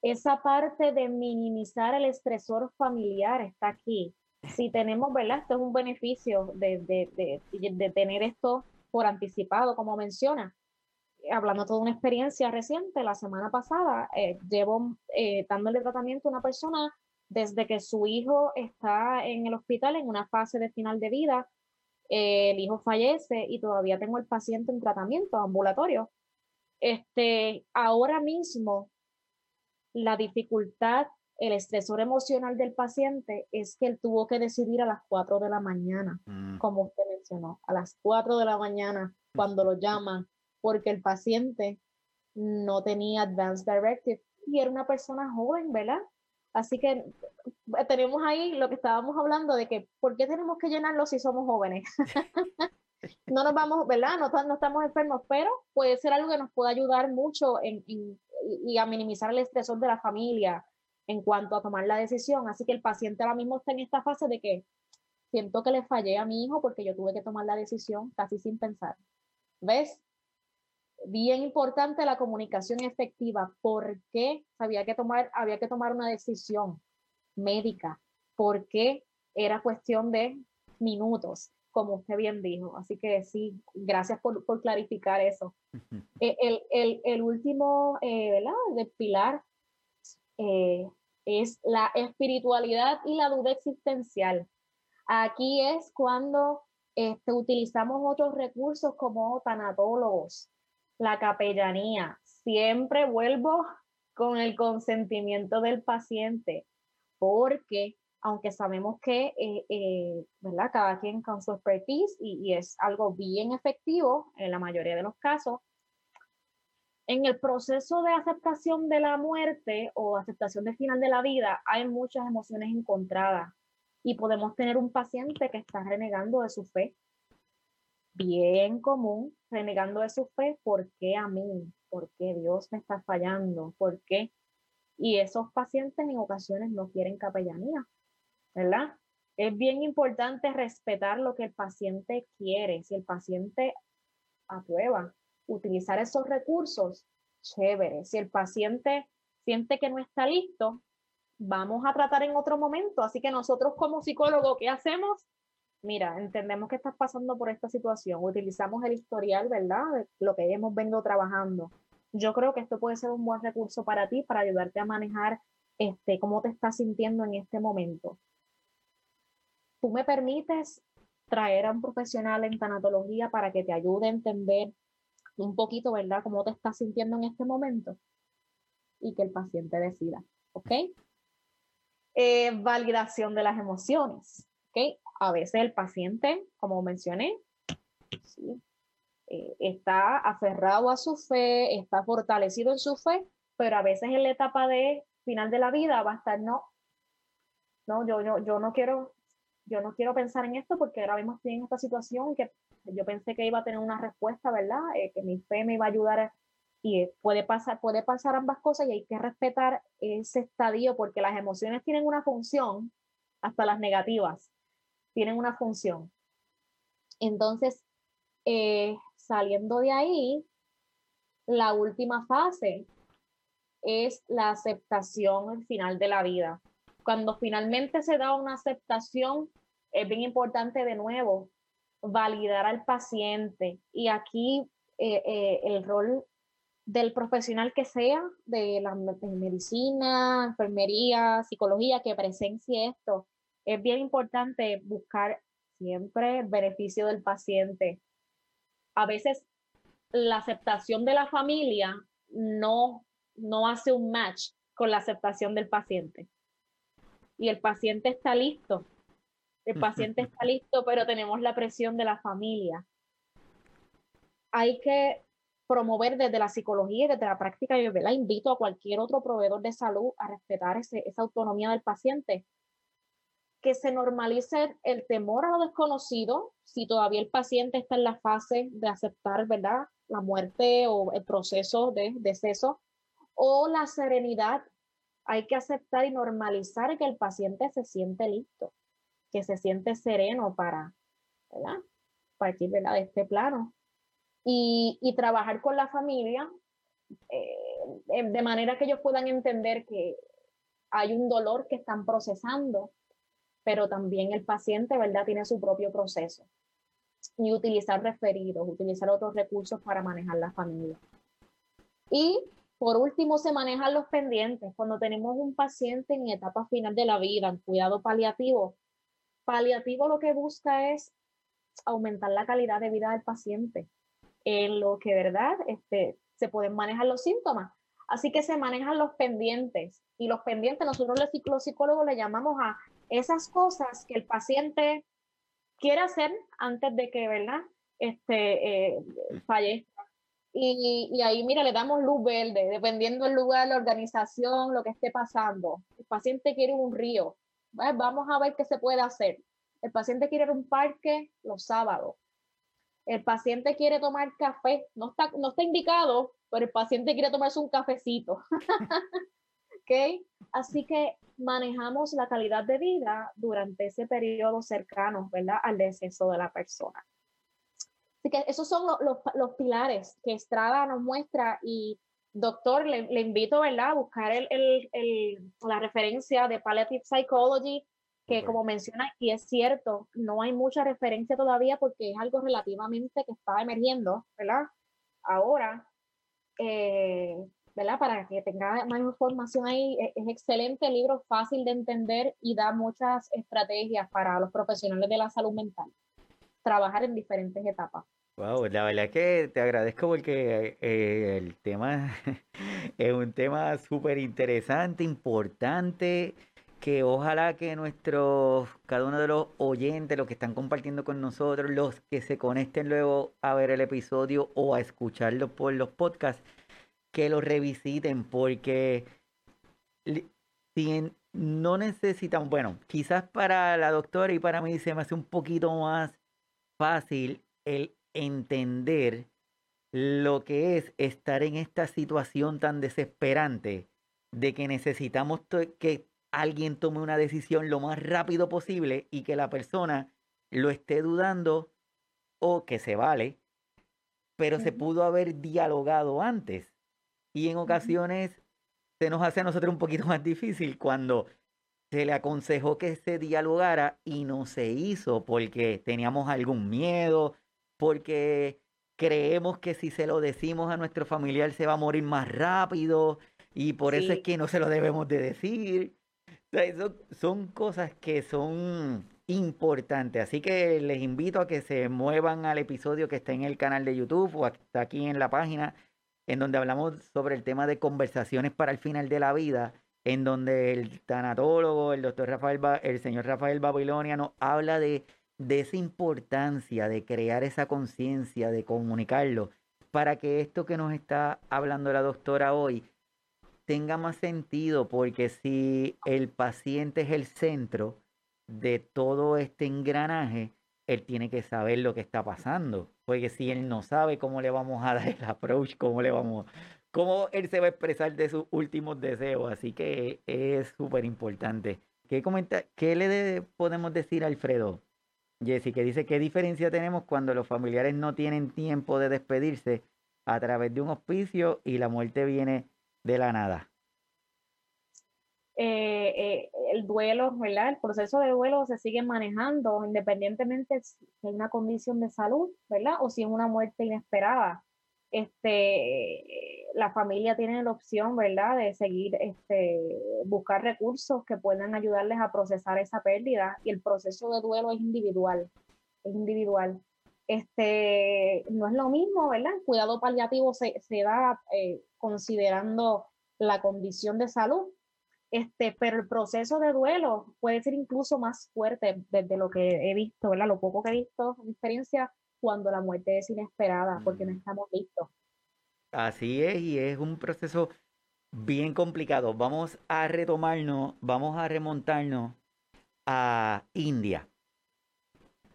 esa parte de minimizar el estresor familiar está aquí. Si tenemos, ¿verdad? Esto es un beneficio de, de, de, tener esto por anticipado, como menciona. Hablando de toda una experiencia reciente, la semana pasada eh, llevo eh, dándole tratamiento a una persona desde que su hijo está en el hospital en una fase de final de vida, eh, el hijo fallece y todavía tengo el paciente en tratamiento ambulatorio. Este, ahora mismo, la dificultad, el estresor emocional del paciente es que él tuvo que decidir a las 4 de la mañana, mm. como usted mencionó, a las 4 de la mañana cuando lo llaman, porque el paciente no tenía Advanced Directive y era una persona joven, ¿verdad? Así que eh, tenemos ahí lo que estábamos hablando de que, ¿por qué tenemos que llenarlo si somos jóvenes? no nos vamos, ¿verdad? No, no, estamos enfermos, pero puede ser algo que nos pueda ayudar mucho en, y a minimizar el estresor de la familia en cuanto a tomar la decisión. Así que el paciente ahora mismo está en esta fase de que siento que le fallé a mi hijo porque yo tuve que tomar la decisión casi sin pensar. ¿Ves? bien importante la comunicación efectiva. ¿Por qué había que tomar, había que tomar una decisión médica? Porque era cuestión de minutos, como usted bien dijo. Así que sí, gracias por, por clarificar eso. Eh, el, el, el, último, eh, ¿verdad? De pilar eh, es la espiritualidad y la duda existencial. Aquí es cuando este, utilizamos otros recursos como tanatólogos, la capellanía. Siempre vuelvo con el consentimiento del paciente, porque aunque sabemos que, eh, eh, ¿verdad? Cada quien con su expertise y, y, es algo bien efectivo en la mayoría de los casos, en el proceso de aceptación de la muerte o aceptación del final de la vida hay muchas emociones encontradas y podemos tener un paciente que está renegando de su fe bien común, renegando de su fe, ¿por qué a mí? ¿Por qué Dios me está fallando? ¿Por qué? Y esos pacientes en ocasiones no quieren capellanía, ¿verdad? Es bien importante respetar lo que el paciente quiere. Si el paciente aprueba utilizar esos recursos, chévere. Si el paciente siente que no está listo, vamos a tratar en otro momento. Así que nosotros como psicólogos, ¿qué hacemos? mira, entendemos que estás pasando por esta situación, utilizamos el historial, ¿verdad? De lo que hemos venido trabajando. Yo creo que esto puede ser un buen recurso para ti, para ayudarte a manejar este, cómo te estás sintiendo en este momento. ¿Tú me permites traer a un profesional en tanatología para que te ayude a entender un poquito, ¿verdad?, cómo te estás sintiendo en este momento y que el paciente decida, ¿ok? Eh, validación de las emociones, ¿ok? a veces el paciente, como mencioné, eh, está aferrado a su fe, está fortalecido en su fe, pero a veces en la etapa de final de la vida va a estar, no, no, yo, yo, yo no quiero, yo no quiero pensar en esto porque ahora mismo estoy en esta situación que yo pensé que iba a tener una respuesta, ¿verdad? Eh, que mi fe me iba a ayudar y puede pasar, puede pasar ambas cosas y hay que respetar ese estadio porque las emociones tienen una función, hasta las negativas tienen una función. Entonces, eh, saliendo de ahí, la última fase es la aceptación al final de la vida. Cuando finalmente se da una aceptación, es bien importante de nuevo validar al paciente. Y aquí eh, eh, el rol del profesional que sea, de la medicina, enfermería, psicología, que presencie esto, es bien importante buscar siempre el beneficio del paciente. A veces la aceptación de la familia no, no hace un match con la aceptación del paciente. Y el paciente está listo. El paciente está listo, pero tenemos la presión de la familia. Hay que promover desde la psicología y desde la práctica, yo la invito a cualquier otro proveedor de salud a respetar esa autonomía del paciente que se normalice el temor a lo desconocido, si todavía el paciente está en la fase de aceptar, ¿verdad? La muerte o el proceso de deceso, o la serenidad. Hay que aceptar y normalizar que el paciente se siente listo, que se siente sereno para, ¿verdad? Partir, ¿verdad? De este plano. Y, y trabajar con la familia eh, de manera que ellos puedan entender que hay un dolor que están procesando pero también el paciente, ¿verdad?, tiene su propio proceso. Y utilizar referidos, utilizar otros recursos para manejar la familia. Y por último, se manejan los pendientes. Cuando tenemos un paciente en etapa final de la vida, en cuidado paliativo, paliativo lo que busca es aumentar la calidad de vida del paciente, en lo que, ¿verdad? Este, se pueden manejar los síntomas. Así que se manejan los pendientes. Y los pendientes, nosotros los psicólogos le llamamos a esas cosas que el paciente quiere hacer antes de que, ¿verdad? Este, eh, fallezca. Y, ahí, mira, le damos luz verde, dependiendo del lugar, la organización, lo que esté pasando. El paciente quiere un río. Vamos a ver qué se puede hacer. El paciente quiere ir a un parque los sábados. El paciente quiere tomar café. No está, no está indicado, pero el paciente quiere tomarse un cafecito. ¿Ok? Así que manejamos la calidad de vida durante ese periodo cercano, ¿verdad? Al deceso de la persona. Así que esos son los, los, pilares que Estrada nos muestra y doctor, le, le invito ¿verdad? a buscar el, el, el, la referencia de Palliative Psychology, que como menciona, y es cierto, no hay mucha referencia todavía porque es algo relativamente que está emergiendo, ¿verdad? Ahora, eh, ¿verdad? Para que tenga más información ahí, es, es, excelente libro, fácil de entender y da muchas estrategias para los profesionales de la salud mental, trabajar en diferentes etapas. Wow, la verdad es que te agradezco porque eh, el tema es un tema súper interesante, importante, que ojalá que nuestros, cada uno de los oyentes, los que están compartiendo con nosotros, los que se conecten luego a ver el episodio o a escucharlo por los podcasts, que lo revisiten porque si no necesitan, bueno, quizás para la doctora y para mí se me hace un poquito más fácil el entender lo que es estar en esta situación tan desesperante de que necesitamos que alguien tome una decisión lo más rápido posible y que la persona lo esté dudando o que se vale, pero se pudo haber dialogado antes. Y en ocasiones se nos hace a nosotros un poquito más difícil cuando se le aconsejó que se dialogara y no se hizo porque teníamos algún miedo, porque creemos que si se lo decimos a nuestro familiar se va a morir más rápido y por eso es que no se lo debemos de decir. son cosas que son importantes, así que les invito a que se muevan al episodio que está en el canal de YouTube o está aquí en la página en donde hablamos sobre el tema de conversaciones para el final de la vida, en donde el tanatólogo, el doctor Rafael, el señor Rafael Babilonia nos habla de de esa importancia de crear esa conciencia, de comunicarlo, para que esto que nos está hablando la doctora hoy tenga más sentido, porque si el paciente es el centro de todo este engranaje, él tiene que saber lo que está pasando, porque si él no sabe cómo le vamos a dar el approach, cómo le vamos, cómo él se va a expresar de sus últimos deseos, así que es súper importante. ¿Qué, ¿Qué le podemos decir a Alfredo? Jessy, que dice, ¿qué diferencia tenemos cuando los familiares no tienen tiempo de despedirse a través de un hospicio y la muerte viene de la nada? Eh, eh, el duelo, ¿verdad? El proceso de duelo se sigue manejando independientemente si hay una condición de salud, ¿verdad? O si es una muerte inesperada. Este, la familia tiene la opción, ¿verdad?, de seguir, este, buscar recursos que puedan ayudarles a procesar esa pérdida y el proceso de duelo es individual, es individual. Este, no es lo mismo, ¿verdad? El cuidado paliativo se, se da eh, considerando la condición de salud, este, pero el proceso de duelo puede ser incluso más fuerte desde lo que he visto, ¿verdad? Lo poco que he visto en experiencia cuando la muerte es inesperada, porque no mm. estamos listos. Así es, y es un proceso bien complicado. Vamos a retomarnos, vamos a remontarnos a India.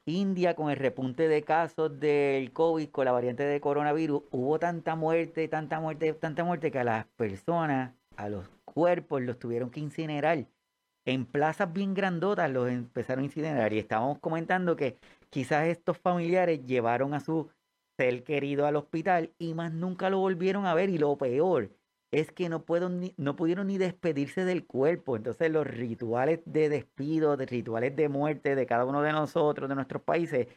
India con el repunte de casos del COVID, con la variante de coronavirus, hubo tanta muerte, tanta muerte, tanta muerte que a las personas, a los cuerpos los tuvieron que incinerar. En plazas bien grandotas los empezaron a incinerar y estábamos comentando que quizás estos familiares llevaron a su ser querido al hospital y más nunca lo volvieron a ver. Y lo peor es que no, puedo no pudieron ni despedirse del cuerpo. Entonces los rituales de despido, de rituales de muerte de cada uno de nosotros, de nuestros países,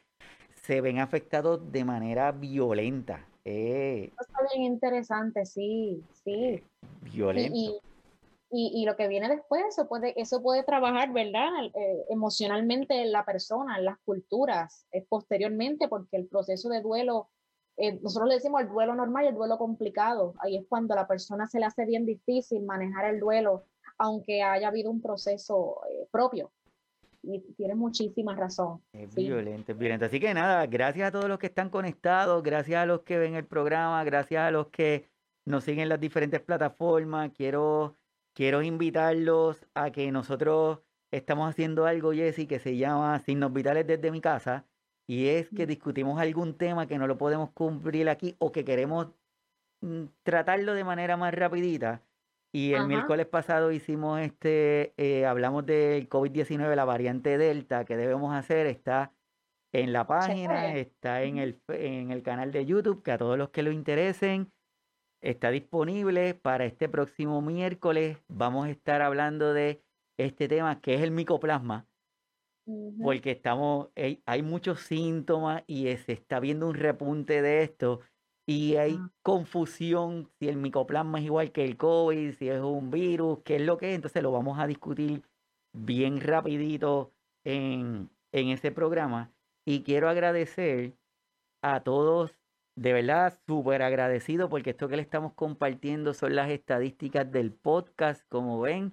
se ven afectados de manera violenta. Eh, está bien interesante, sí, sí. Violento. Y, y, lo que viene después, eso puede, eso puede trabajar, ¿verdad? Eh, emocionalmente en la persona, en las culturas, eh, posteriormente, porque el proceso de duelo eh, nosotros le decimos el duelo normal y el duelo complicado. Ahí es cuando a la persona se le hace bien difícil manejar el duelo, aunque haya habido un proceso eh, propio. Y tiene muchísima razón. Es violento, es violento. Así que nada, gracias a todos los que están conectados, gracias a los que ven el programa, gracias a los que nos siguen en las diferentes plataformas. Quiero, quiero invitarlos a que nosotros estamos haciendo algo, Jessy, que se llama Signos Vitales desde mi casa y es que discutimos algún tema que no lo podemos cumplir aquí o que queremos mm, tratarlo de manera más rapidita. Y el miércoles pasado hicimos este, eh, hablamos del COVID-19, la variante Delta, que debemos hacer, está en la página, está en el, en el canal de YouTube, que a todos los que lo interesen, está disponible para este próximo miércoles. Vamos a estar hablando de este tema que es el micoplasma porque estamos, hay, muchos síntomas y se está viendo un repunte de esto y hay ah. confusión si el micoplasma es igual que el COVID, si es un virus, qué es lo que es. Entonces lo vamos a discutir bien rapidito en, en ese programa. Y quiero agradecer a todos, de verdad, súper agradecido porque esto que le estamos compartiendo son las estadísticas del podcast. Como ven,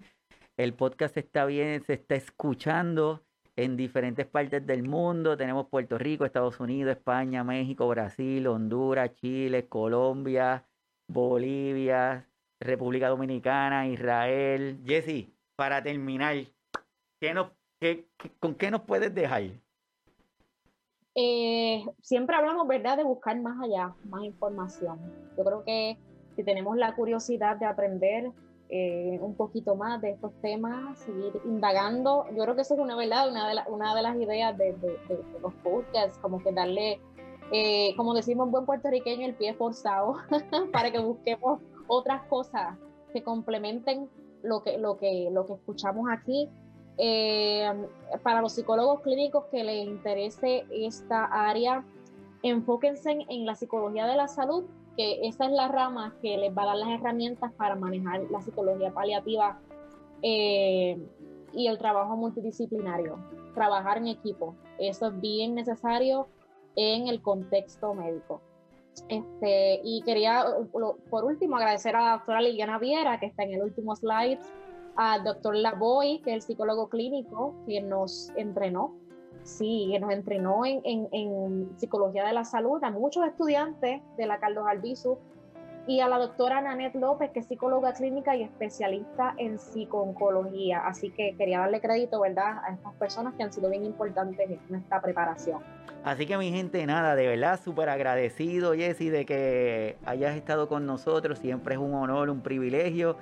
el podcast está bien, se está escuchando en diferentes partes del mundo. Tenemos Puerto Rico, Estados Unidos, España, México, Brasil, Honduras, Chile, Colombia, Bolivia, República Dominicana, Israel. Jesse, para terminar, ¿qué nos, ¿con qué nos puedes dejar? Eh, siempre hablamos, ¿verdad?, de buscar más allá, más información. Yo creo que si tenemos la curiosidad de aprender, eh, un poquito más de estos temas, seguir indagando. Yo creo que eso es una verdad, una de, las ideas de, los podcasts, como que darle, eh, como decimos en buen puertorriqueño, el pie forzado para que busquemos otras cosas que complementen lo que, lo que, lo que escuchamos aquí. Eh, para los psicólogos clínicos que les interese esta área, enfóquense en la psicología de la salud que esa es la rama que les va a dar las herramientas para manejar la psicología paliativa eh, y el trabajo multidisciplinario, trabajar en equipo. Eso es bien necesario en el contexto médico. Este, y quería, por último, agradecer a la doctora Liliana Viera, que está en el último slide, al doctor Lavoy, que es el psicólogo clínico que nos entrenó Sí, que nos entrenó en, psicología de la salud a muchos estudiantes de la Carlos Albizu y a la doctora Nanette López, que es psicóloga clínica y especialista en psicooncología. Así que quería darle crédito, ¿verdad?, a estas personas que han sido bien importantes en esta preparación. Así que mi gente, nada, de verdad, súper agradecido, Jessy, de que hayas estado con nosotros. Siempre es un honor, un privilegio.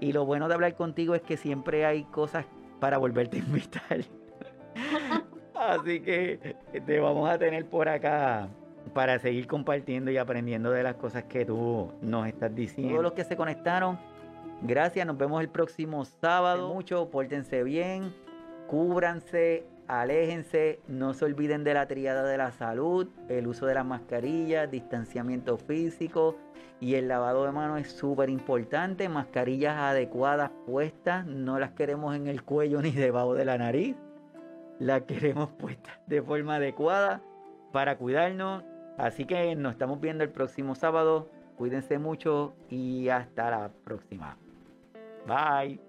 Y lo bueno de hablar contigo es que siempre hay cosas para volverte a invitar. Así que te vamos a tener por acá para seguir compartiendo y aprendiendo de las cosas que tú nos estás diciendo. Todos los que se conectaron, gracias. Nos vemos el próximo sábado. Mucho, pórtense bien, cúbranse, aléjense, no se olviden de la triada de la salud, el uso de las mascarillas, distanciamiento físico y el lavado de manos es súper importante. Mascarillas adecuadas puestas, no las queremos en el cuello ni debajo de la nariz la queremos puesta de forma adecuada para cuidarnos. Así que nos estamos viendo el próximo sábado. Cuídense mucho y hasta la próxima. Bye.